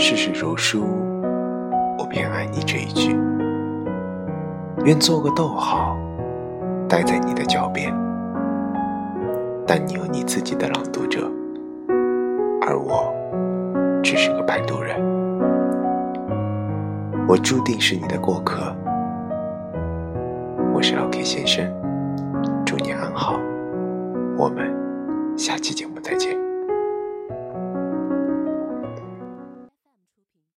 世事如书，我偏爱你这一句。愿做个逗号，待在你的脚边。但你有你自己的朗读者，而我只是个摆渡人。我注定是你的过客。我是老 k 先生，祝你安好，我们下期节目再见。